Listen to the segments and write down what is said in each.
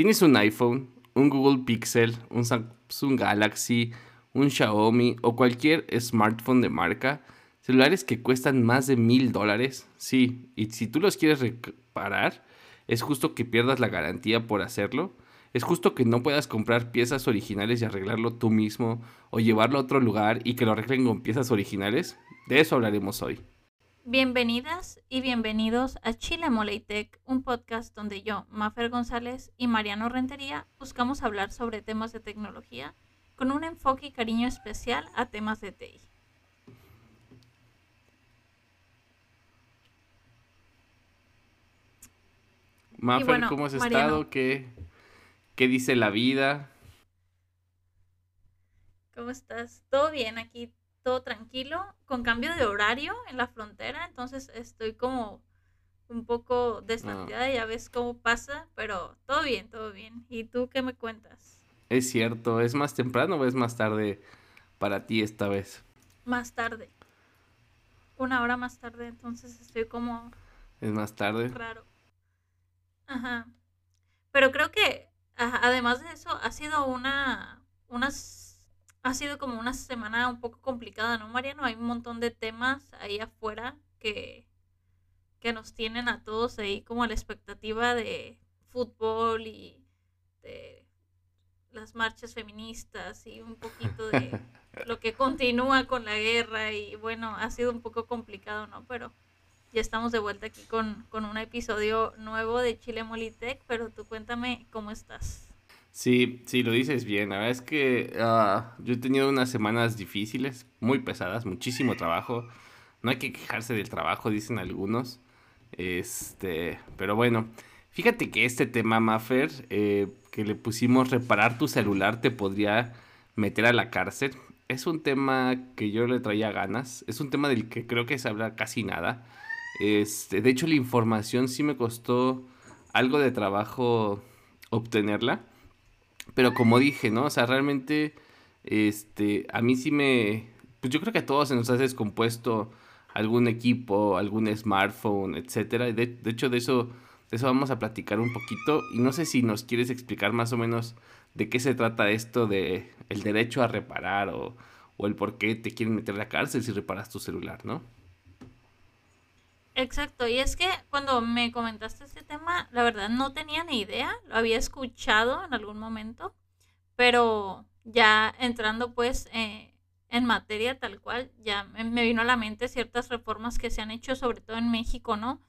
¿Tienes un iPhone, un Google Pixel, un Samsung Galaxy, un Xiaomi o cualquier smartphone de marca? Celulares que cuestan más de mil dólares. Sí, y si tú los quieres reparar, es justo que pierdas la garantía por hacerlo. Es justo que no puedas comprar piezas originales y arreglarlo tú mismo o llevarlo a otro lugar y que lo arreglen con piezas originales. De eso hablaremos hoy. Bienvenidas y bienvenidos a Chile Moleitech, un podcast donde yo, Mafer González y Mariano Rentería buscamos hablar sobre temas de tecnología con un enfoque y cariño especial a temas de TI. Mafer, ¿cómo has estado? ¿Qué, ¿Qué dice la vida? ¿Cómo estás? ¿Todo bien aquí? Todo tranquilo, con cambio de horario en la frontera, entonces estoy como un poco desnorteada, ya ves cómo pasa, pero todo bien, todo bien. ¿Y tú qué me cuentas? Es cierto, ¿es más temprano o es más tarde para ti esta vez? Más tarde. Una hora más tarde, entonces estoy como... Es más tarde. Raro. Ajá. Pero creo que, además de eso, ha sido una, unas ha sido como una semana un poco complicada, ¿no, Mariano? Hay un montón de temas ahí afuera que, que nos tienen a todos ahí como la expectativa de fútbol y de las marchas feministas y un poquito de lo que continúa con la guerra y bueno, ha sido un poco complicado, ¿no? Pero ya estamos de vuelta aquí con, con un episodio nuevo de Chile Molitech, pero tú cuéntame cómo estás. Sí, sí, lo dices bien. La verdad es que ah, yo he tenido unas semanas difíciles, muy pesadas, muchísimo trabajo. No hay que quejarse del trabajo, dicen algunos. Este, pero bueno, fíjate que este tema, Maffer, eh, que le pusimos reparar tu celular te podría meter a la cárcel. Es un tema que yo le traía ganas. Es un tema del que creo que se habla casi nada. Este, de hecho, la información sí me costó algo de trabajo obtenerla. Pero como dije, ¿no? O sea, realmente, este, a mí sí me, pues yo creo que a todos se nos ha descompuesto algún equipo, algún smartphone, etcétera. De, de hecho, de eso, de eso vamos a platicar un poquito. Y no sé si nos quieres explicar más o menos de qué se trata esto de el derecho a reparar o, o el por qué te quieren meter a la cárcel si reparas tu celular, ¿no? Exacto, y es que cuando me comentaste este tema, la verdad no tenía ni idea, lo había escuchado en algún momento, pero ya entrando pues eh, en materia tal cual, ya me vino a la mente ciertas reformas que se han hecho, sobre todo en México, ¿no?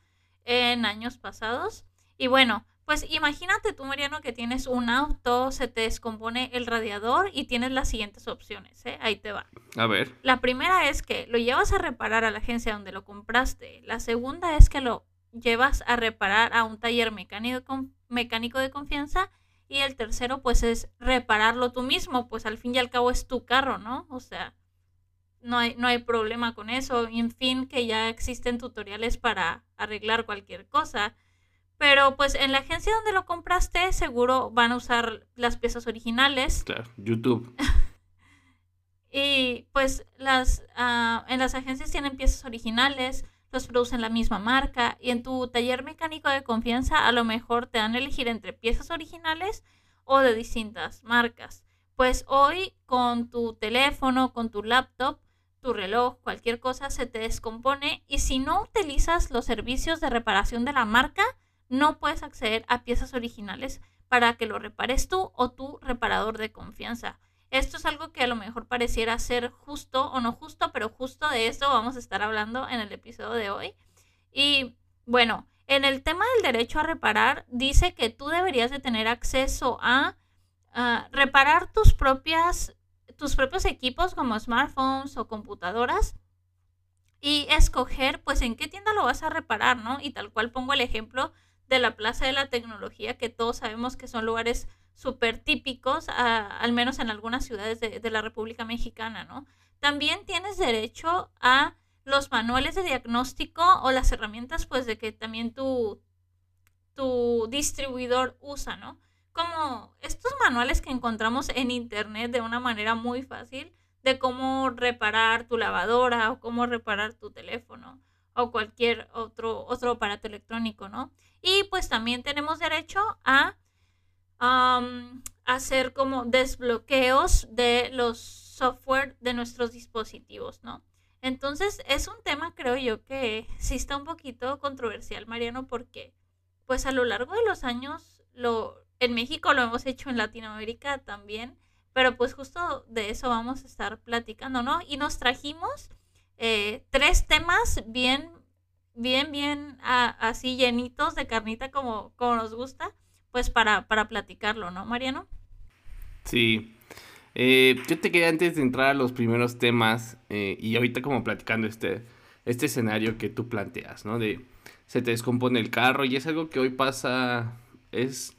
En años pasados. Y bueno, pues imagínate tú, Mariano, que tienes un auto, se te descompone el radiador y tienes las siguientes opciones, ¿eh? Ahí te va. A ver. La primera es que lo llevas a reparar a la agencia donde lo compraste. La segunda es que lo llevas a reparar a un taller mecánico, mecánico de confianza. Y el tercero, pues, es repararlo tú mismo, pues al fin y al cabo es tu carro, ¿no? O sea, no hay, no hay problema con eso. En fin, que ya existen tutoriales para arreglar cualquier cosa. Pero pues en la agencia donde lo compraste seguro van a usar las piezas originales. Claro, YouTube. y pues las ah, en las agencias tienen piezas originales, los producen la misma marca y en tu taller mecánico de confianza a lo mejor te dan a elegir entre piezas originales o de distintas marcas. Pues hoy con tu teléfono, con tu laptop, tu reloj, cualquier cosa se te descompone y si no utilizas los servicios de reparación de la marca, no puedes acceder a piezas originales para que lo repares tú o tu reparador de confianza. Esto es algo que a lo mejor pareciera ser justo o no justo, pero justo de esto vamos a estar hablando en el episodio de hoy. Y bueno, en el tema del derecho a reparar, dice que tú deberías de tener acceso a, reparar tus propias tus propios equipos como smartphones o computadoras y escoger pues en qué tienda lo vas a reparar, ¿no? Y tal cual pongo el ejemplo de la Plaza de la Tecnología, que todos sabemos que son lugares súper típicos, al menos en algunas ciudades de, la República Mexicana, ¿no? También tienes derecho a los manuales de diagnóstico o las herramientas, pues, de que también tu, tu distribuidor usa, ¿no? Como estos manuales que encontramos en internet de una manera muy fácil de cómo reparar tu lavadora o cómo reparar tu teléfono o cualquier otro, otro aparato electrónico, ¿no? Y pues también tenemos derecho a, hacer como desbloqueos de los software de nuestros dispositivos, ¿no? Entonces es un tema, creo yo, que sí está un poquito controversial, Mariano, porque pues a lo largo de los años, lo, en México lo hemos hecho en Latinoamérica también, pero pues justo de eso vamos a estar platicando, ¿no? Y nos trajimos eh, tres temas bien, bien, bien así llenitos de carnita como, como nos gusta, pues para, para platicarlo, ¿no, Mariano? Sí. Eh, yo te quería antes de entrar a los primeros temas eh, y ahorita como platicando este, este escenario que tú planteas, ¿no? De se te descompone el carro y es algo que hoy pasa, es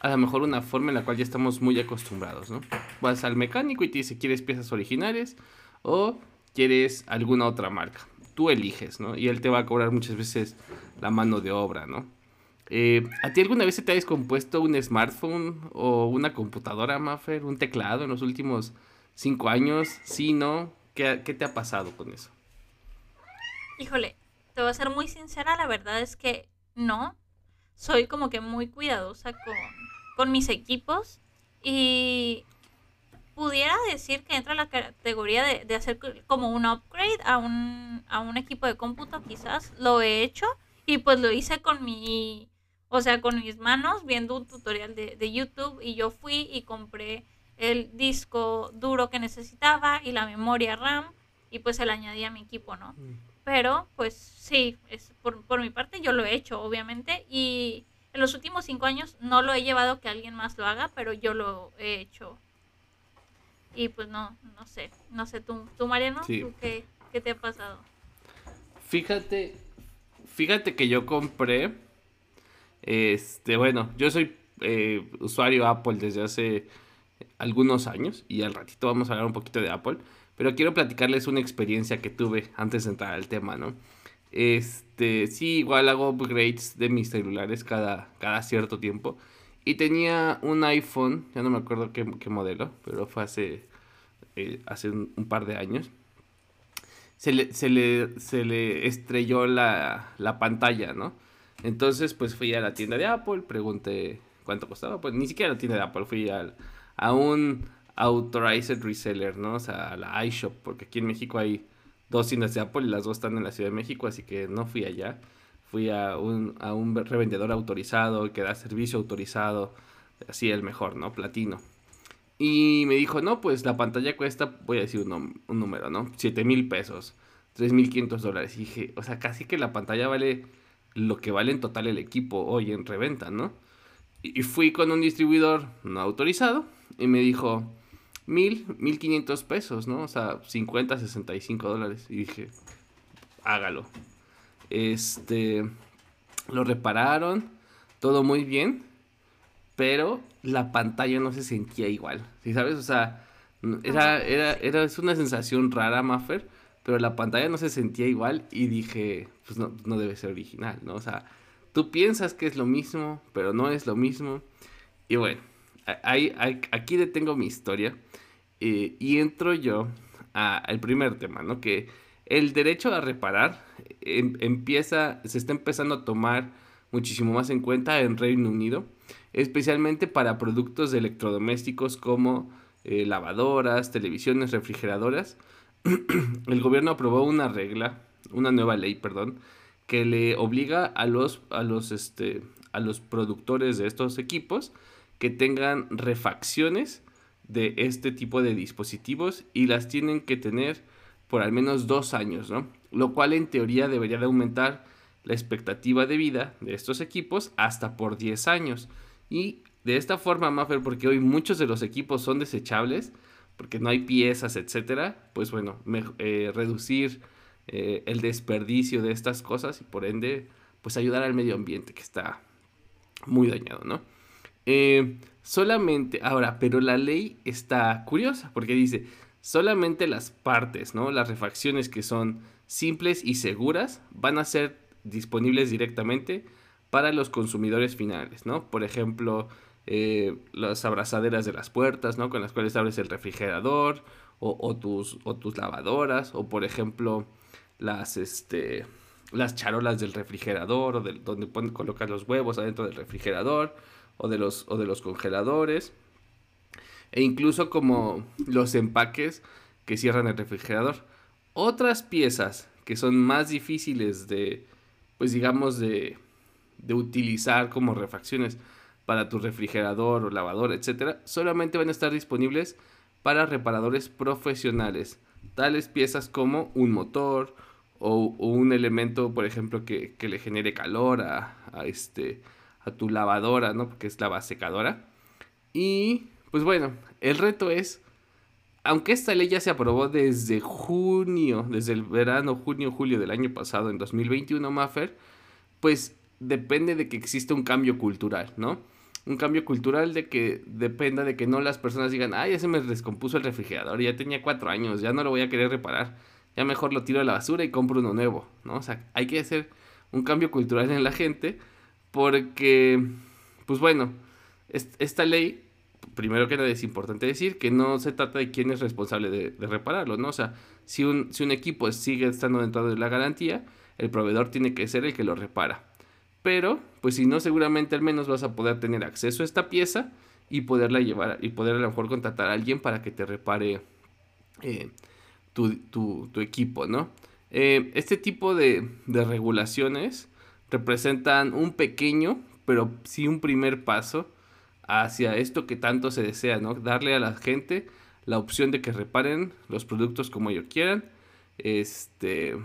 a lo mejor una forma en la cual ya estamos muy acostumbrados, ¿no? Vas al mecánico y te dice, ¿quieres piezas originales o quieres alguna otra marca? Tú eliges, ¿no? Y él te va a cobrar muchas veces la mano de obra, ¿no? Eh, ¿A ti alguna vez se te ha descompuesto un smartphone o una computadora, Maffer? ¿Un teclado en los últimos cinco años? Sí, ¿no? ¿Qué, te ha pasado con eso? Híjole, te voy a ser muy sincera, la verdad es que no. Soy como que muy cuidadosa con, con mis equipos y pudiera decir que entra en la categoría de, de, hacer como un upgrade a un, a un equipo de cómputo, quizás. Lo he hecho y pues lo hice con mi o sea, con mis manos viendo un tutorial de, YouTube y yo fui y compré el disco duro que necesitaba y la memoria RAM y pues se le añadí a mi equipo, ¿no? Mm. Pero pues sí, es por, por mi parte yo lo he hecho, obviamente, y en los últimos cinco años no lo he llevado que alguien más lo haga, pero yo lo he hecho. Y pues no, no sé, no sé, tú, tú Mariano, ¿tú qué, qué te ha pasado? Fíjate, fíjate que yo compré este, bueno, yo soy eh, usuario Apple desde hace algunos años y al ratito vamos a hablar un poquito de Apple, pero quiero platicarles una experiencia que tuve antes de entrar al tema, ¿no? Este, sí, igual hago upgrades de mis celulares cada, cada cierto tiempo. Y tenía un iPhone, ya no me acuerdo qué, modelo, pero fue hace, eh, hace un, par de años. Se le, se le, se le estrelló la, la pantalla, ¿no? Entonces, pues fui a la tienda de Apple, pregunté cuánto costaba. Pues ni siquiera a la tienda de Apple, fui al, a un authorized reseller, ¿no? O sea, a la iShop, porque aquí en México hay dos tiendas de Apple y las dos están en la Ciudad de México, así que no fui allá. Fui a un, a un revendedor autorizado que da servicio autorizado, así el mejor, ¿no? Platino. Y me dijo, no, pues la pantalla cuesta, voy a decir un, un número, ¿no? 7 mil pesos, 3 mil 500 dólares. Y dije, o sea, casi que la pantalla vale lo que vale en total el equipo hoy en reventa, ¿no? Y fui con un distribuidor no autorizado y me dijo mil, mil quinientos pesos, ¿no? O sea, 50, 65 dólares. Y dije, hágalo. Este, lo repararon, todo muy bien, pero la pantalla no se sentía igual, ¿sí sabes? O sea, era, era, era, es una sensación rara, Maffer pero la pantalla no se sentía igual y dije, pues no, no debe ser original, ¿no? O sea, tú piensas que es lo mismo, pero no es lo mismo. Y bueno, ahí, aquí detengo mi historia eh, y entro yo al primer tema, ¿no? Que el derecho a reparar em, empieza, se está empezando a tomar muchísimo más en cuenta en Reino Unido, especialmente para productos electrodomésticos como eh, lavadoras, televisiones, refrigeradoras, el gobierno aprobó una regla, una nueva ley, perdón, que le obliga a los, a los, este, a los productores de estos equipos que tengan refacciones de este tipo de dispositivos y las tienen que tener por al menos dos años, ¿no? Lo cual en teoría debería de aumentar la expectativa de vida de estos equipos hasta por 10 años. Y de esta forma, Maffer, porque hoy muchos de los equipos son desechables, porque no hay piezas, etcétera, pues bueno, eh, reducir eh, el desperdicio de estas cosas y por ende, pues ayudar al medio ambiente que está muy dañado, ¿no? Eh, solamente, ahora, pero la ley está curiosa porque dice, solamente las partes, ¿no? Las refacciones que son simples y seguras van a ser disponibles directamente para los consumidores finales, ¿no? Por ejemplo, eh, las abrazaderas de las puertas, ¿no? Con las cuales abres el refrigerador o, tus, o tus lavadoras o por ejemplo las, este, las charolas del refrigerador o donde colocas los huevos adentro del refrigerador o de los, o de los congeladores, e incluso como los empaques que cierran el refrigerador. Otras piezas que son más difíciles de, pues digamos, de, de utilizar como refacciones para tu refrigerador o lavador, etcétera, solamente van a estar disponibles para reparadores profesionales. Tales piezas como un motor o, un elemento, por ejemplo, que, le genere calor a, este, a tu lavadora, ¿no? Porque es la secadora. Y pues bueno, el reto es, aunque esta ley ya se aprobó desde junio, desde el verano, junio, julio del año pasado, en 2021, Maffer, pues depende de que exista un cambio cultural, ¿no? Un cambio cultural de que dependa de que no las personas digan, ay, ya se me descompuso el refrigerador, ya tenía cuatro años, ya no lo voy a querer reparar, ya mejor lo tiro a la basura y compro uno nuevo, ¿no? O sea, hay que hacer un cambio cultural en la gente porque, pues bueno, esta ley, primero que nada es importante decir que no se trata de quién es responsable de, repararlo, ¿no? O sea, si un, si un equipo sigue estando dentro de la garantía, el proveedor tiene que ser el que lo repara. Pero, pues si no, seguramente al menos vas a poder tener acceso a esta pieza y poderla llevar y poder a lo mejor contratar a alguien para que te repare eh, tu, equipo, ¿no? Eh, este tipo de, de, regulaciones representan un pequeño, pero sí un primer paso hacia esto que tanto se desea, ¿no? Darle a la gente la opción de que reparen los productos como ellos quieran. Este,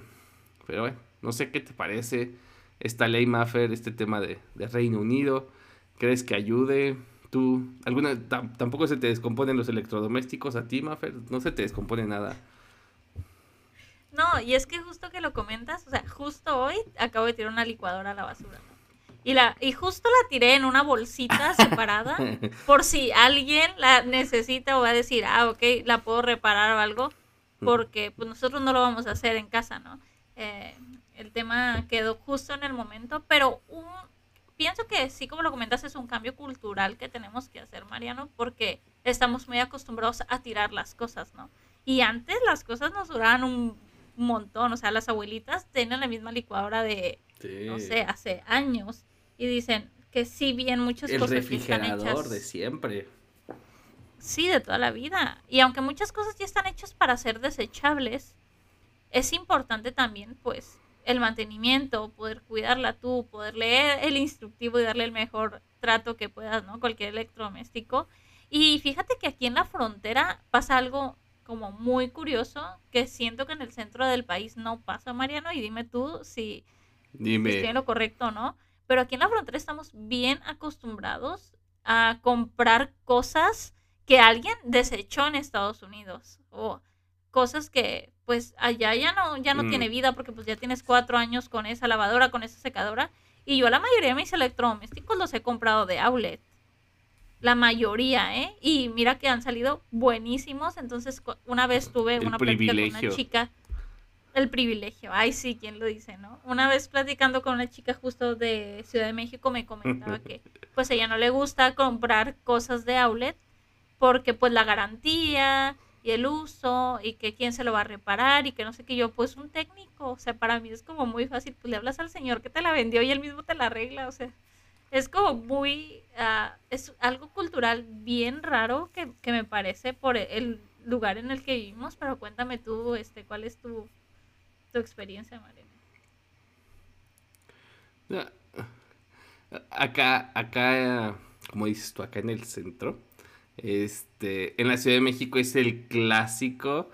pero bueno, no sé qué te parece esta ley Maffer, este tema de, Reino Unido? ¿Crees que ayude? ¿Tú, alguna, tampoco se te descomponen los electrodomésticos a ti, Maffer? No se te descompone nada. No, y es que justo que lo comentas, o sea, justo hoy acabo de tirar una licuadora a la basura. Y, la, y justo la tiré en una bolsita separada por si alguien la necesita o va a decir, ah, ok, la puedo reparar o algo, mm. porque pues nosotros no lo vamos a hacer en casa, ¿no? Eh, el tema quedó justo en el momento, pero un, pienso que sí, como lo comentas, es un cambio cultural que tenemos que hacer, Mariano, porque estamos muy acostumbrados a tirar las cosas, ¿no? Y antes las cosas nos duraban un montón, o sea, las abuelitas tienen la misma licuadora de, no sé, hace años, y dicen que sí bien muchas cosas están hechas, de siempre. Sí, de toda la vida. Y aunque muchas cosas ya están hechas para ser desechables, es importante también, pues, el mantenimiento, poder cuidarla tú, poder leer el instructivo y darle el mejor trato que puedas, ¿no? Cualquier electrodoméstico. Y fíjate que aquí en la frontera pasa algo como muy curioso que siento que en el centro del país no pasa, Mariano, y dime tú si, dime. estoy en lo correcto o no. Pero aquí en la frontera estamos bien acostumbrados a comprar cosas que alguien desechó en Estados Unidos o cosas que pues allá ya no, ya no mm. tiene vida porque pues ya tienes cuatro años con esa lavadora, con esa secadora. Y yo la mayoría de mis electrodomésticos los he comprado de outlet. La mayoría, ¿eh? Y mira que han salido buenísimos. Entonces, una vez tuve una plática con una chica. El privilegio. Ay, sí, ¿quién lo dice, no? Una vez platicando con una chica justo de Ciudad de México me comentaba que pues ella no le gusta comprar cosas de outlet porque pues la garantía y el uso y que quién se lo va a reparar y que no sé qué yo, pues un técnico, o sea, para mí es como muy fácil, pues le hablas al señor que te la vendió y él mismo te la arregla, o sea, es como muy, ah, es algo cultural bien raro que, me parece por el lugar en el que vivimos, pero cuéntame tú, este, ¿cuál es tu, tu experiencia, Mariana? Acá, acá, como dices tú, acá en el centro, este, en la Ciudad de México es el clásico.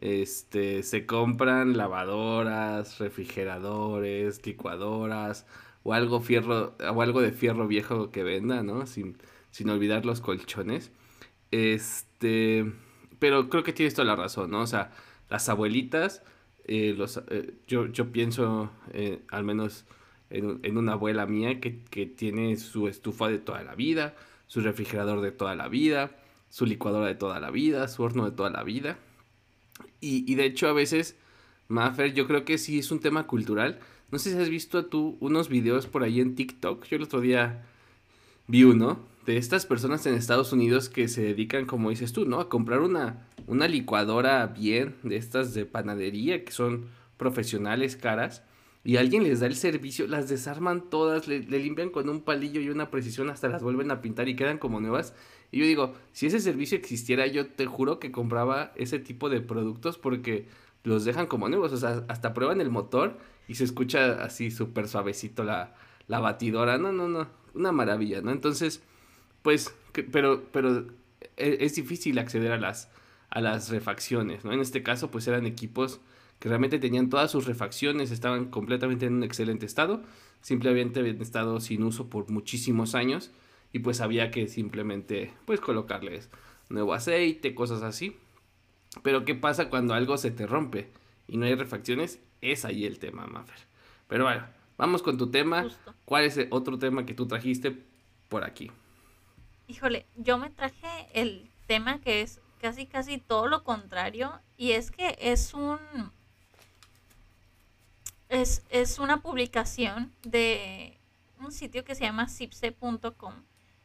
Este, se compran lavadoras, refrigeradores, licuadoras o algo fierro o algo de fierro viejo que venda, ¿no? Sin, sin olvidar los colchones. Este, pero creo que tienes toda la razón, ¿no? O sea, las abuelitas, eh, los, eh, yo, yo pienso eh, al menos en, en, una abuela mía que, que tiene su estufa de toda la vida, su refrigerador de toda la vida, su licuadora de toda la vida, su horno de toda la vida. Y, de hecho a veces, Maffer, yo creo que sí es un tema cultural. No sé si has visto tú unos videos por ahí en TikTok. Yo el otro día vi uno de estas personas en Estados Unidos que se dedican, como dices tú, ¿no? A comprar una, una licuadora bien de estas de panadería que son profesionales caras y alguien les da el servicio, las desarman todas, le, limpian con un palillo y una precisión, hasta las vuelven a pintar y quedan como nuevas. Y yo digo, si ese servicio existiera, yo te juro que compraba ese tipo de productos porque los dejan como nuevos, o sea, hasta prueban el motor y se escucha así súper suavecito la, la batidora, no, no, no, una maravilla, ¿no? Entonces, pues, pero, pero e, es, difícil acceder a las, a las refacciones, ¿no? En este caso, pues eran equipos que realmente tenían todas sus refacciones, estaban completamente en un excelente estado, simplemente habían estado sin uso por muchísimos años y pues había que simplemente pues colocarles nuevo aceite, cosas así. Pero ¿qué pasa cuando algo se te rompe y no hay refacciones? Es ahí el tema, Maffer. Pero bueno, vamos con tu tema. ¿Cuál es el otro tema que tú trajiste por aquí? Híjole, yo me traje el tema que es casi casi todo lo contrario y es que es un es, es una publicación de un sitio que se llama cipse.com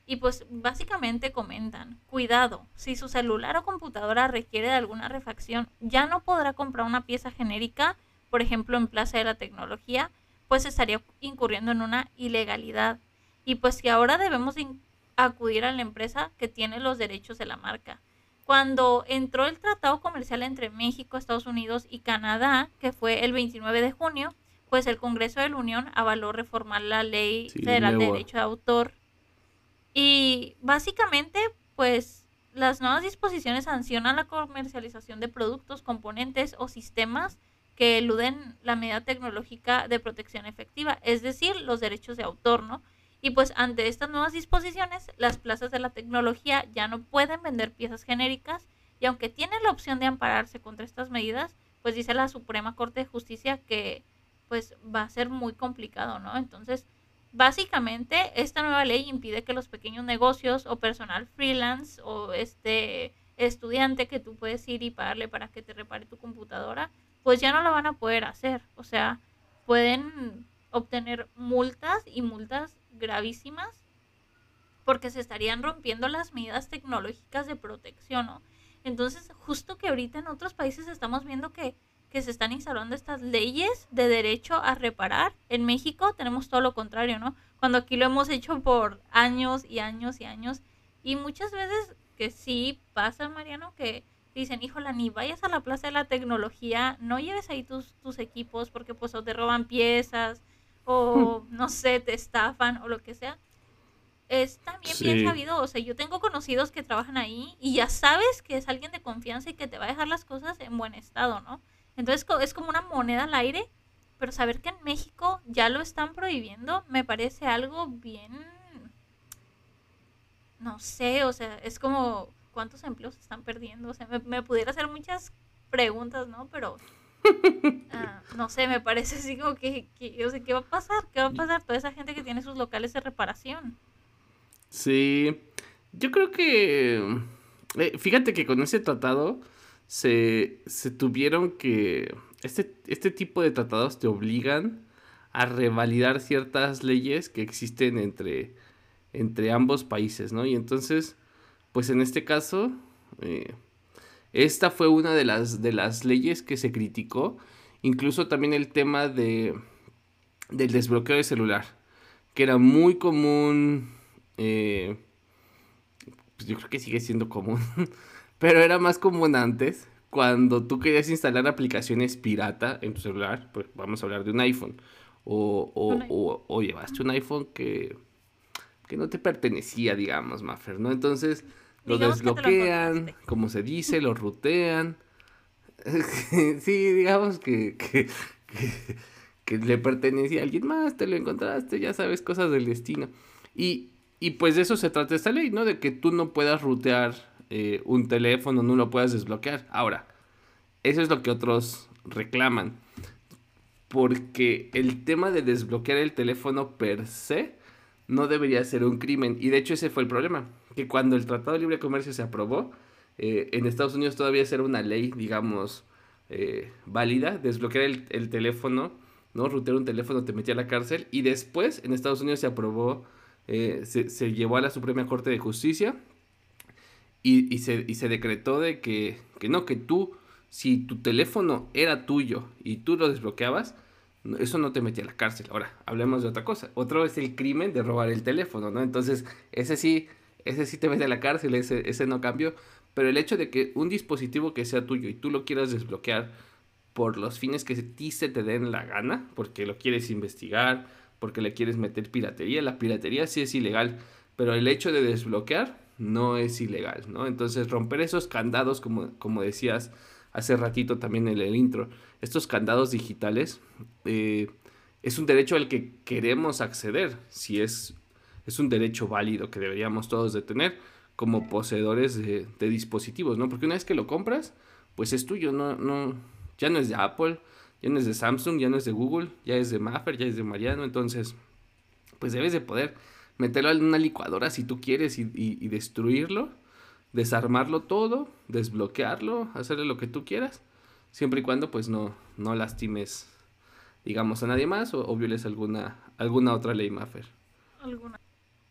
y pues básicamente comentan, cuidado, si su celular o computadora requiere de alguna refacción, ya no podrá comprar una pieza genérica, por ejemplo en Plaza de la Tecnología, pues estaría incurriendo en una ilegalidad. Y pues que ahora debemos acudir a la empresa que tiene los derechos de la marca. Cuando entró el tratado comercial entre México, Estados Unidos y Canadá, que fue el 29 de junio, pues el Congreso de la Unión avaló reformar la ley federal de derecho de autor y básicamente, pues las nuevas disposiciones sancionan la comercialización de productos, componentes o sistemas que eluden la medida tecnológica de protección efectiva, es decir, los derechos de autor, ¿no? Y pues ante estas nuevas disposiciones, las plazas de la tecnología ya no pueden vender piezas genéricas y aunque tienen la opción de ampararse contra estas medidas, pues dice la Suprema Corte de Justicia que pues va a ser muy complicado, ¿no? Entonces, Básicamente, esta nueva ley impide que los pequeños negocios o personal freelance o este estudiante que tú puedes ir y pagarle para que te repare tu computadora, pues ya no lo van a poder hacer. O sea, pueden obtener multas y multas gravísimas porque se estarían rompiendo las medidas tecnológicas de protección, ¿no? Entonces, justo que ahorita en otros países estamos viendo que que se están instalando estas leyes de derecho a reparar. En México tenemos todo lo contrario, ¿no? Cuando aquí lo hemos hecho por años y años y años. Y muchas veces que sí pasa, Mariano, que dicen, híjola, ni vayas a la plaza de la tecnología, no lleves ahí tus, tus equipos porque pues o te roban piezas o no sé, te estafan o lo que sea. Es también bien sabido, o sea, yo tengo conocidos que trabajan ahí y ya sabes que es alguien de confianza y que te va a dejar las cosas en buen estado, ¿no? Entonces es como una moneda al aire, pero saber que en México ya lo están prohibiendo me parece algo bien, no sé, o sea, es como cuántos empleos se están perdiendo, o sea, me, pudiera hacer muchas preguntas, ¿no? Pero ah, no sé, me parece así como que, que, o sea, ¿qué va a pasar? ¿Qué va a pasar? Toda esa gente que tiene sus locales de reparación. Sí, yo creo que, eh, fíjate que con ese tratado se, se tuvieron que... Este, este tipo de tratados te obligan a revalidar ciertas leyes que existen entre, entre ambos países, ¿no? Y entonces, pues en este caso, eh, esta fue una de las, de las leyes que se criticó, incluso también el tema de, del desbloqueo de celular, que era muy común, eh, pues yo creo que sigue siendo común, Pero era más común antes, cuando tú querías instalar aplicaciones pirata en tu celular, pues vamos a hablar de un iPhone, o, o, o, llevaste un iPhone que, que no te pertenecía, digamos, Maffer, ¿no? Entonces lo desbloquean, como se dice, lo rutean. sí, digamos que, que, que, le pertenecía a alguien más, te lo encontraste, ya sabes, cosas del destino. Y, y pues de eso se trata esta ley, ¿no? De que tú no puedas rutear eh, un teléfono no lo puedas desbloquear. Ahora, eso es lo que otros reclaman. Porque el tema de desbloquear el teléfono per se no debería ser un crimen. Y de hecho ese fue el problema. Que cuando el Tratado de Libre Comercio se aprobó, eh, en Estados Unidos todavía era una ley, digamos, eh, válida. Desbloquear el, teléfono, ¿no? Rutear un teléfono te metía a la cárcel. Y después en Estados Unidos se aprobó, se, se llevó a la Suprema Corte de Justicia y, se, y se decretó de que, que no, que tú, si tu teléfono era tuyo y tú lo desbloqueabas, eso no te metía a la cárcel. Ahora, hablemos de otra cosa. Otro es el crimen de robar el teléfono, ¿no? Entonces, ese sí, ese sí te mete a la cárcel, ese, ese no cambió. Pero el hecho de que un dispositivo que sea tuyo y tú lo quieras desbloquear por los fines que a ti se te den la gana, porque lo quieres investigar, porque le quieres meter piratería, la piratería sí es ilegal, pero el hecho de desbloquear no es ilegal, ¿no? Entonces romper esos candados, como, como decías hace ratito también en el intro, estos candados digitales, eh, es un derecho al que queremos acceder, si es, es un derecho válido que deberíamos todos de tener como poseedores de, dispositivos, ¿no? Porque una vez que lo compras, pues es tuyo, no, no, ya no es de Apple, ya no es de Samsung, ya no es de Google, ya es de Maffer, ya es de Mariano, entonces, pues debes de poder meterlo en una licuadora si tú quieres y, destruirlo, desarmarlo todo, desbloquearlo, hacerle lo que tú quieras, siempre y cuando pues no, no lastimes, digamos, a nadie más o, violes alguna, alguna otra ley Maffer. Alguna.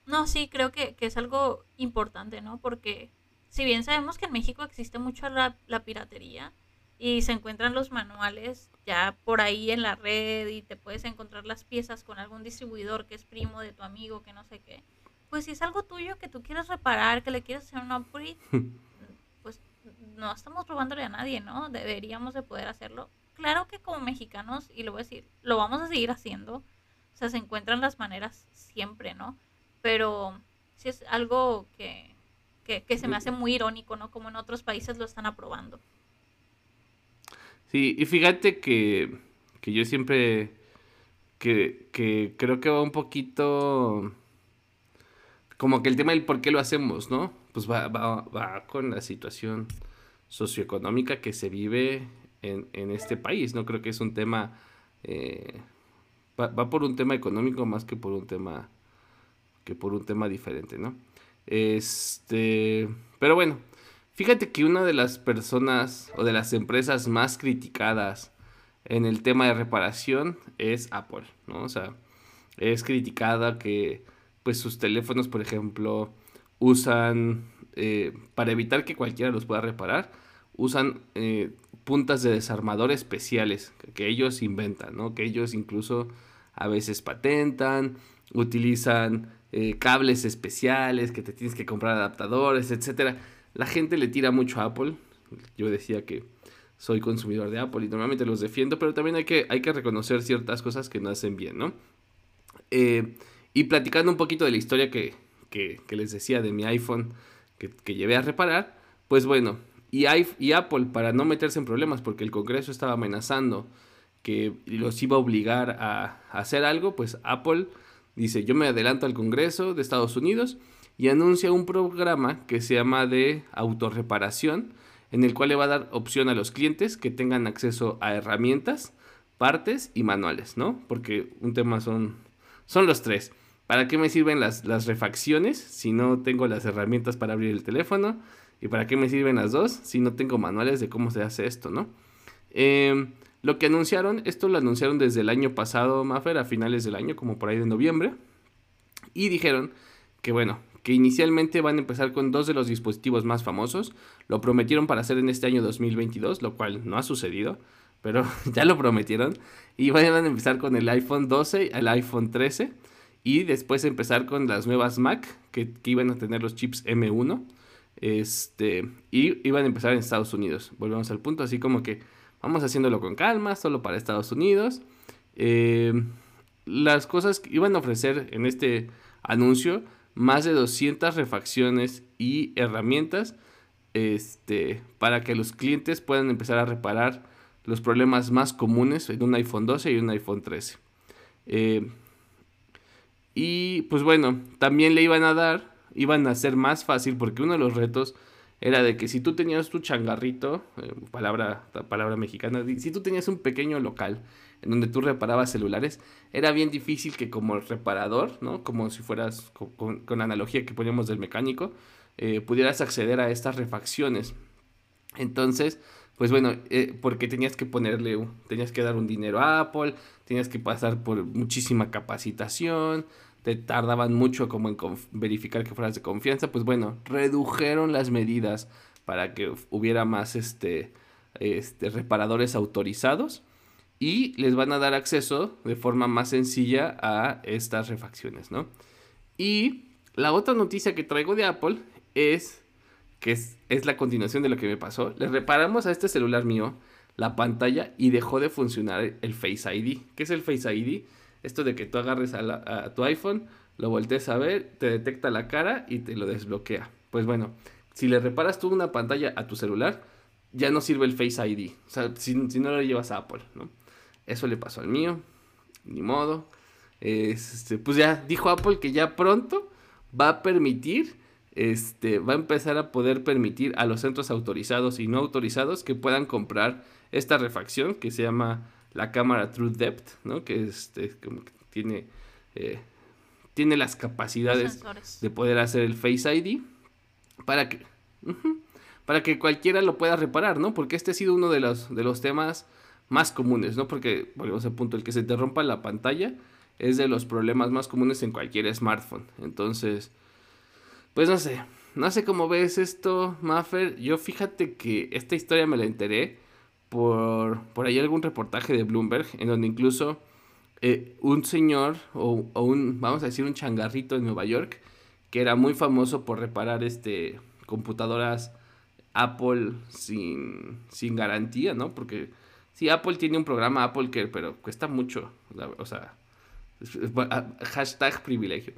No, sí, creo que, es algo importante, ¿no? Porque si bien sabemos que en México existe mucho la, la piratería, y se encuentran los manuales ya por ahí en la red y te puedes encontrar las piezas con algún distribuidor que es primo de tu amigo, que no sé qué. Pues si es algo tuyo que tú quieres reparar, que le quieres hacer un upgrade, pues no estamos robándole a nadie, ¿no? Deberíamos de poder hacerlo. Claro que como mexicanos, y lo voy a decir, lo vamos a seguir haciendo. O sea, se encuentran las maneras siempre, ¿no? Pero si es algo que, que, que se me hace muy irónico, ¿no? Como en otros países lo están aprobando. Sí, y fíjate que, que yo siempre, que, que creo que va un poquito, como que el tema del por qué lo hacemos, ¿no? Pues va, con la situación socioeconómica que se vive en, en este país, ¿no? Creo que es un tema, eh, va, va, por un tema económico más que por un tema, que por un tema diferente, ¿no? Este, pero bueno, Fíjate que una de las personas o de las empresas más criticadas en el tema de reparación es Apple, ¿no? O sea, es criticada que pues sus teléfonos, por ejemplo, usan, eh, para evitar que cualquiera los pueda reparar, usan eh, puntas de desarmador especiales que ellos inventan, ¿no? Que ellos incluso a veces patentan, utilizan eh, cables especiales, que te tienes que comprar adaptadores, etcétera la gente le tira mucho a Apple. Yo decía que soy consumidor de Apple y normalmente los defiendo, pero también hay que, hay que reconocer ciertas cosas que no hacen bien, ¿no? Eh, y platicando un poquito de la historia que, les decía de mi iPhone que, llevé a reparar, pues bueno, y, y, Apple para no meterse en problemas porque el Congreso estaba amenazando que los iba a obligar a, a hacer algo, pues Apple dice, yo me adelanto al Congreso de Estados Unidos y anuncia un programa que se llama de autorreparación, en el cual le va a dar opción a los clientes que tengan acceso a herramientas, partes y manuales, ¿no? Porque un tema son, son los tres. ¿Para qué me sirven las, las refacciones si no tengo las herramientas para abrir el teléfono? ¿Y para qué me sirven las dos si no tengo manuales de cómo se hace esto, ¿no? Em, lo que anunciaron, esto lo anunciaron desde el año pasado, Maffer, a finales del año, como por ahí de noviembre. Y dijeron que, bueno, que inicialmente van a empezar con dos de los dispositivos más famosos. Lo prometieron para hacer en este año 2022, lo cual no ha sucedido, pero ya lo prometieron. Y van a empezar con el iPhone 12, el iPhone 13 y después empezar con las nuevas Mac que, iban a tener los chips M1. Este, y iban a empezar en Estados Unidos. Volvemos al punto, así como que vamos haciéndolo con calma, solo para Estados Unidos. Eh, las cosas que iban a ofrecer en este anuncio más de 200 refacciones y herramientas este, para que los clientes puedan empezar a reparar los problemas más comunes en un iPhone 12 y un iPhone 13. Eh, y pues bueno, también le iban a dar, iban a hacer más fácil porque uno de los retos era de que si tú tenías tu changarrito, eh, palabra, palabra mexicana, si tú tenías un pequeño local en donde tú reparabas celulares, era bien difícil que como reparador, ¿no? Como si fueras con, la analogía que poníamos del mecánico, eh, pudieras acceder a estas refacciones. Entonces, pues bueno, eh, porque tenías que ponerle, tenías que dar un dinero a Apple, tenías que pasar por muchísima capacitación, tardaban mucho como en verificar que fueras de confianza, pues bueno, redujeron las medidas para que hubiera más este, este reparadores autorizados y les van a dar acceso de forma más sencilla a estas refacciones, ¿no? Y la otra noticia que traigo de Apple es que es, es, la continuación de lo que me pasó. Le reparamos a este celular mío la pantalla y dejó de funcionar el Face ID. ¿Qué es el Face ID? Esto de que tú agarres a, tu iPhone, lo voltees a ver, te detecta la cara y te lo desbloquea. Pues bueno, si le reparas tú una pantalla a tu celular, ya no sirve el Face ID. O sea, si, no lo llevas a Apple, ¿no? Eso le pasó al mío. Ni modo. Este, pues ya dijo Apple que ya pronto va a permitir, este, va a empezar a poder permitir a los centros autorizados y no autorizados que puedan comprar esta refacción que se llama la cámara True Depth, ¿no? Que, este, tiene, eh, tiene las capacidades de poder hacer el Face ID para que, para que cualquiera lo pueda reparar, ¿no? Porque este ha sido uno de los, de los temas más comunes, ¿no? Porque, volvemos al punto, el que se te rompa la pantalla es de los problemas más comunes en cualquier smartphone. Entonces, pues no sé, no sé cómo ves esto, Maffer. Yo fíjate que esta historia me la enteré por, por ahí algún reportaje de Bloomberg, en donde incluso eh, un señor, o, un, vamos a decir, un changarrito en Nueva York, que era muy famoso por reparar este computadoras Apple sin, sin garantía, ¿no? Porque sí, Apple tiene un programa Apple Care, pero cuesta mucho, o sea, hashtag privilegio.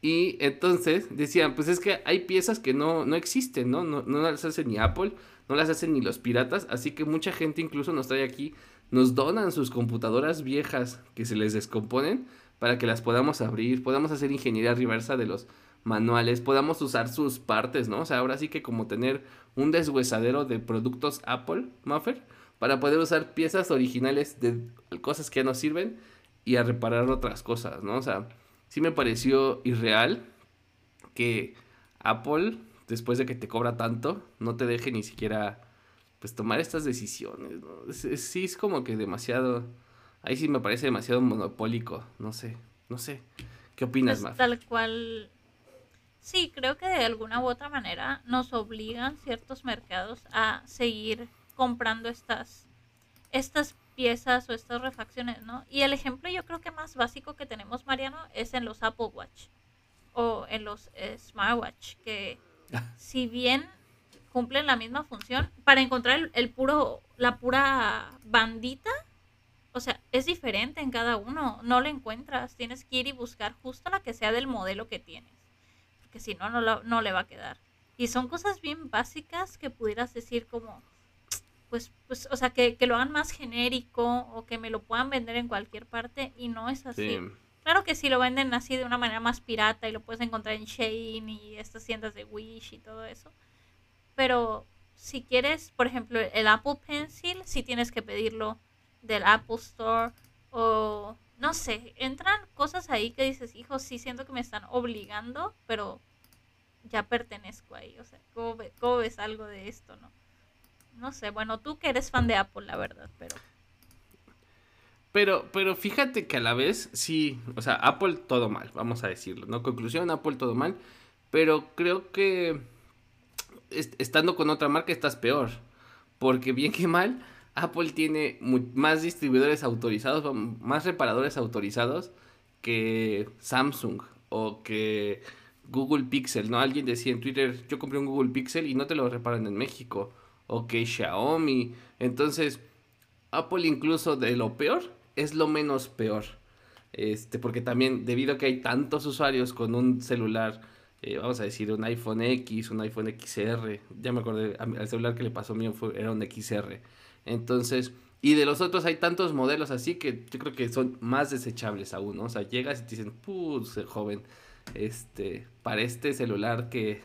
Y entonces decían, pues es que hay piezas que no, no existen, ¿no? ¿no? No las hace ni Apple, no las hacen ni los piratas, así que mucha gente incluso nos trae aquí, nos donan sus computadoras viejas que se les descomponen para que las podamos abrir, podamos hacer ingeniería reversa de los manuales, podamos usar sus partes, ¿no? O sea, ahora sí que como tener un deshuesadero de productos Apple, Muffer, para poder usar piezas originales de cosas que ya no sirven y a reparar otras cosas, ¿no? O sea, sí me pareció irreal que Apple, después de que te cobra tanto, no te deje ni siquiera, pues, tomar estas decisiones, ¿no? sí, es como que demasiado, ahí sí me parece demasiado monopólico, no sé, no sé. ¿Qué opinas, pues, Tal cual. Sí, creo que de alguna u otra manera nos obligan ciertos mercados a seguir comprando estas, estas piezas o estas refacciones, ¿no? Y el ejemplo yo creo que más básico que tenemos, Mariano, es en los Apple Watch o en los Smartwatch, que si bien cumplen la misma función, para encontrar el, puro, la pura bandita, o sea, es diferente en cada uno, no lo encuentras, tienes que ir y buscar justo la que sea del modelo que tienes, porque si no, no, no le va a quedar. Y son cosas bien básicas que pudieras decir como, pues, pues, o sea, que, lo hagan más genérico o que me lo puedan vender en cualquier parte y no es así. Claro que sí lo venden así de una manera más pirata y lo puedes encontrar en Shane y estas tiendas de Wish y todo eso. Pero si quieres, por ejemplo, el Apple Pencil, sí tienes que pedirlo del Apple Store o no sé, entran cosas ahí que dices, hijo, sí siento que me están obligando, pero ya pertenezco ahí. O sea, ¿cómo, cómo ves algo de esto, no? no sé, bueno, tú que eres fan de Apple, la verdad, pero... Pero, pero fíjate que a la vez, sí, o sea, Apple todo mal, vamos a decirlo, ¿no? Conclusión, Apple todo mal, pero creo que estando con otra marca estás peor, porque bien que mal, Apple tiene más distribuidores autorizados, más reparadores autorizados que Samsung o que Google Pixel, ¿no? Alguien decía en Twitter, yo compré un Google Pixel y no te lo reparan en México o que Xiaomi. Entonces, Apple incluso de lo peor es lo menos peor. Este, porque también debido a que hay tantos usuarios con un celular, eh, vamos a decir un iPhone X, un iPhone XR, ya me acordé, al celular que le pasó mío fue, era un XR. Entonces, y de los otros hay tantos modelos así que yo creo que son más desechables aún, ¿no? O sea, llegas y te dicen, pues, joven, este, para este celular que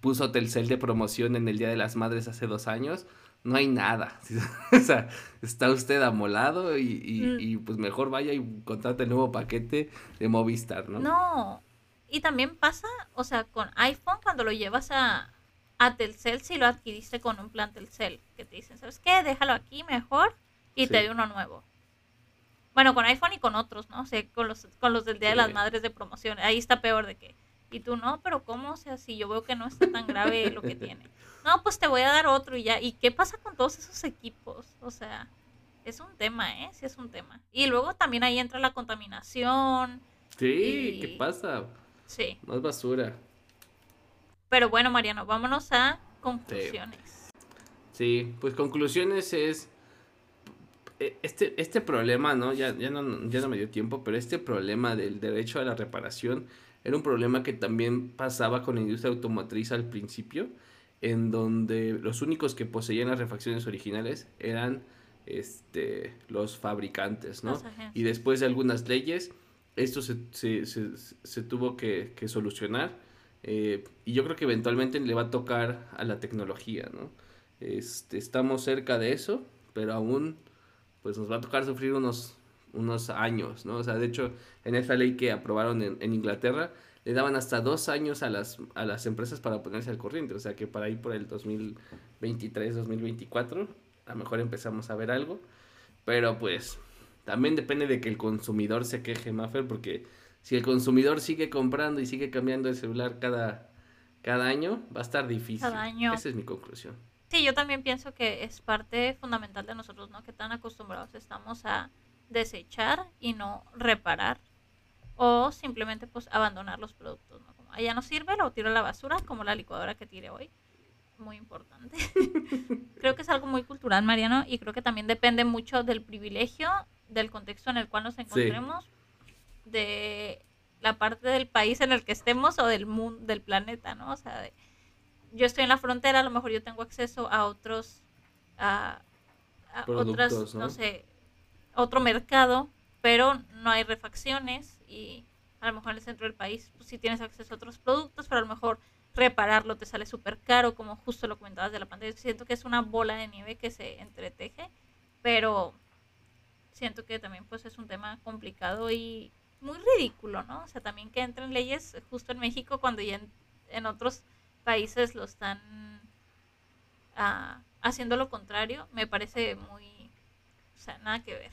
puso Telcel de promoción en el Día de las Madres hace dos años, no hay nada. o sea, está usted amolado y, mm. y, pues mejor vaya y contrate el nuevo paquete de Movistar, ¿no? No. Y también pasa, o sea, con iPhone cuando lo llevas a, a Telcel si lo adquiriste con un plan Telcel, que te dicen, ¿sabes qué? Déjalo aquí mejor y te doy uno nuevo. Bueno, con iPhone y con otros, ¿no? O sea, con los, con los del Día de las Madres de promoción. Ahí está peor de que y tú, no, pero ¿cómo? O sea, si yo veo que no está tan grave lo que tiene. No, pues te voy a dar otro y ya. ¿Y qué pasa con todos esos equipos? O sea, es un tema, ¿eh? Sí es un tema. Y luego también ahí entra la contaminación. Sí, ¿qué pasa? Sí. Más basura. Pero bueno, Mariano, vámonos a conclusiones. Sí, pues conclusiones es e, este, este problema, ¿no? Ya, ya ¿no? ya no me dio tiempo, pero este problema del derecho a la reparación era un problema que también pasaba con la industria automotriz al principio, en donde los únicos que poseían las refacciones originales eran este, los fabricantes, ¿no? Y después de algunas leyes, esto se, se, se, tuvo que, que solucionar. Eh, y yo creo que eventualmente le va a tocar a la tecnología, ¿no? Este, estamos cerca de eso, pero aún pues nos va a tocar sufrir unos, unos años, ¿no? O sea, de hecho, en esa ley que aprobaron en, en Inglaterra, le daban hasta dos años a las, a las empresas para ponerse al corriente. O sea que para ir por el 2023, 2024, a lo mejor empezamos a ver algo. Pero pues también depende de que el consumidor se queje, Maffer, porque si el consumidor sigue comprando y sigue cambiando el celular cada, cada año, va a estar difícil. Cada año. Esa es mi conclusión. Sí, yo también pienso que es parte fundamental de nosotros, ¿no? Que tan acostumbrados estamos a desechar y no reparar o simplemente pues abandonar los productos, ¿no? Como, allá no sirve, lo tiro a la basura, como la licuadora que tiré hoy. Muy importante. creo que es algo muy cultural, Mariano, y creo que también depende mucho del privilegio, del contexto en el cual nos encontremos, de la parte del país en el que estemos o del mundo, del planeta, ¿no? O sea, yo estoy en la frontera, a lo mejor yo tengo acceso a otros, a, otras, ¿no? sé, otro mercado, pero no hay refacciones y a lo mejor en el centro del país pues, sí tienes acceso a otros productos, pero a lo mejor repararlo te sale súper caro, como justo lo comentabas de la pantalla. Siento que es una bola de nieve que se entreteje, pero siento que también pues es un tema complicado y muy ridículo, ¿no? O sea, también que entren leyes justo en México cuando ya en, otros países lo están ah, haciendo lo contrario, me parece muy, o sea, nada que ver.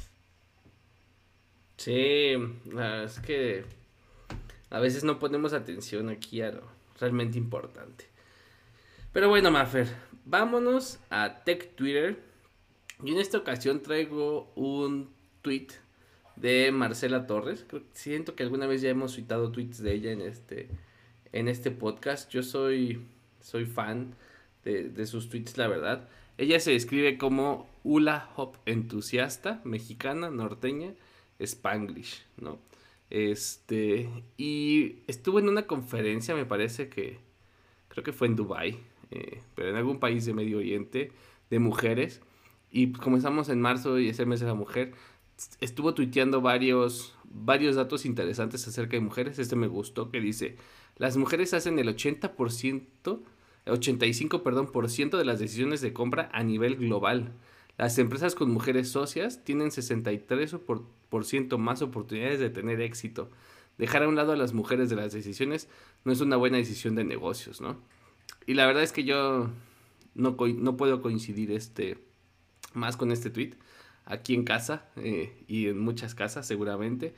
Sí, es que a veces no ponemos atención aquí a lo realmente importante. Pero bueno, Maffer, vámonos a Tech Twitter. Y en esta ocasión traigo un tweet de Marcela Torres. siento que alguna vez ya hemos citado tweets de ella en este, en este podcast. Yo soy, soy fan de, de sus tweets, la verdad. Ella se describe como hula hop entusiasta, mexicana, norteña Spanglish, ¿no? Este, y estuvo en una conferencia, me parece que, creo que fue en Dubai, eh, pero en algún país de Medio Oriente, de mujeres. Y comenzamos en marzo y es el mes de la mujer. Estuvo tuiteando varios, varios datos interesantes acerca de mujeres. Este me gustó, que dice, las mujeres hacen el 80%, 85, perdón, por ciento de las decisiones de compra a nivel global. Las empresas con mujeres socias tienen 63% más oportunidades de tener éxito. Dejar a un lado a las mujeres de las decisiones no es una buena decisión de negocios, ¿no? Y la verdad es que yo no, no puedo coincidir este, más con este tweet. Aquí en casa eh, y en muchas casas seguramente,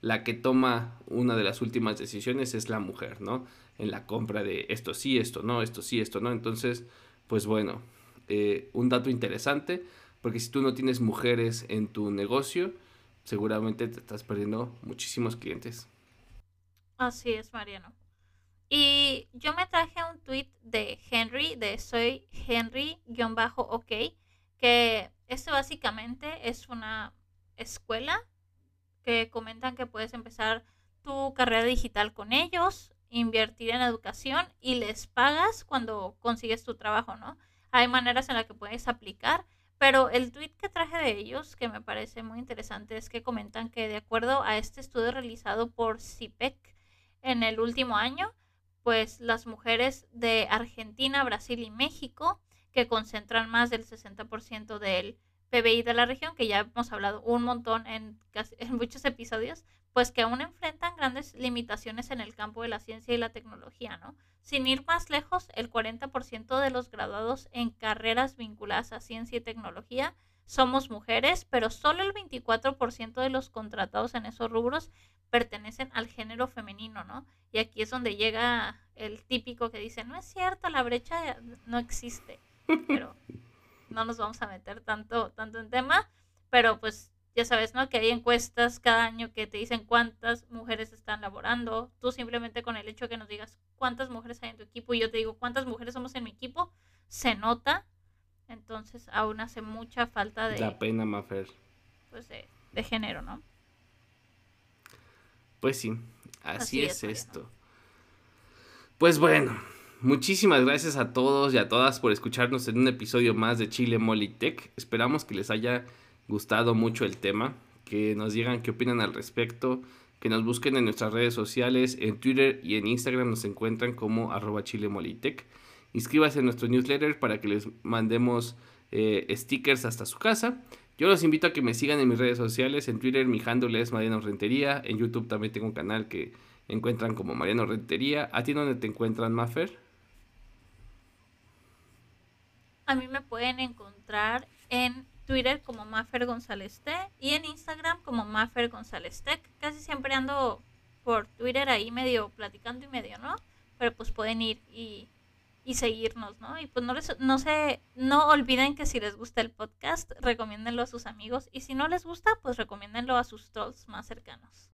la que toma una de las últimas decisiones es la mujer, ¿no? En la compra de esto sí, esto no, esto sí, esto no. Entonces, pues bueno, eh, un dato interesante porque si tú no tienes mujeres en tu negocio, seguramente te estás perdiendo muchísimos clientes. Así es, Mariano. Y yo me traje un tweet de Henry, de soy Henry-OK, que esto básicamente es una escuela que comentan que puedes empezar tu carrera digital con ellos, invertir en educación y les pagas cuando consigues tu trabajo, ¿no? Hay maneras en las que puedes aplicar pero el tweet que traje de ellos, que me parece muy interesante, es que comentan que de acuerdo a este estudio realizado por CIPEC en el último año, pues las mujeres de Argentina, Brasil y México, que concentran más del 60% del PBI de la región, que ya hemos hablado un montón en, en muchos episodios, pues que aún enfrentan grandes limitaciones en el campo de la ciencia y la tecnología, ¿no? Sin ir más lejos, el 40% de los graduados en carreras vinculadas a ciencia y tecnología somos mujeres, pero solo el 24% de los contratados en esos rubros pertenecen al género femenino, ¿no? Y aquí es donde llega el típico que dice, no es cierto, la brecha no existe, pero no nos vamos a meter tanto, tanto en tema pero pues ya sabes, ¿no? Que hay encuestas cada año que te dicen cuántas mujeres están laborando. Tú simplemente con el hecho de que nos digas cuántas mujeres hay en tu equipo y yo te digo cuántas mujeres somos en mi equipo, se nota. Entonces aún hace mucha falta de... La pena, Mafer. Pues de, de género, ¿no? Pues sí, así, es, esto. Pues bueno, muchísimas gracias a todos y a todas por escucharnos en un episodio más de Chile Molitech. Esperamos que les haya gustado mucho el tema, que nos digan qué opinan al respecto, que nos busquen en nuestras redes sociales, en Twitter y en Instagram nos encuentran como arroba chilemolitech. Inscríbase en nuestro newsletter para que les mandemos eh, stickers hasta su casa. Yo los invito a que me sigan en mis redes sociales. En Twitter mi handle es Mariano Rentería. En YouTube también tengo un canal que encuentran como Mariano Rentería. ¿A ti dónde te encuentran, Maffer? A mí me pueden encontrar en Twitter como Maffer González T y en Instagram como Maffer González Tech. Casi siempre ando por Twitter ahí medio platicando y medio, ¿no? Pero pues pueden ir y, seguirnos, ¿no? Y pues no, les, no, se, no olviden que si les gusta el podcast, recomiéndenlo a sus amigos y si no les gusta, pues recomiéndenlo a sus trolls más cercanos.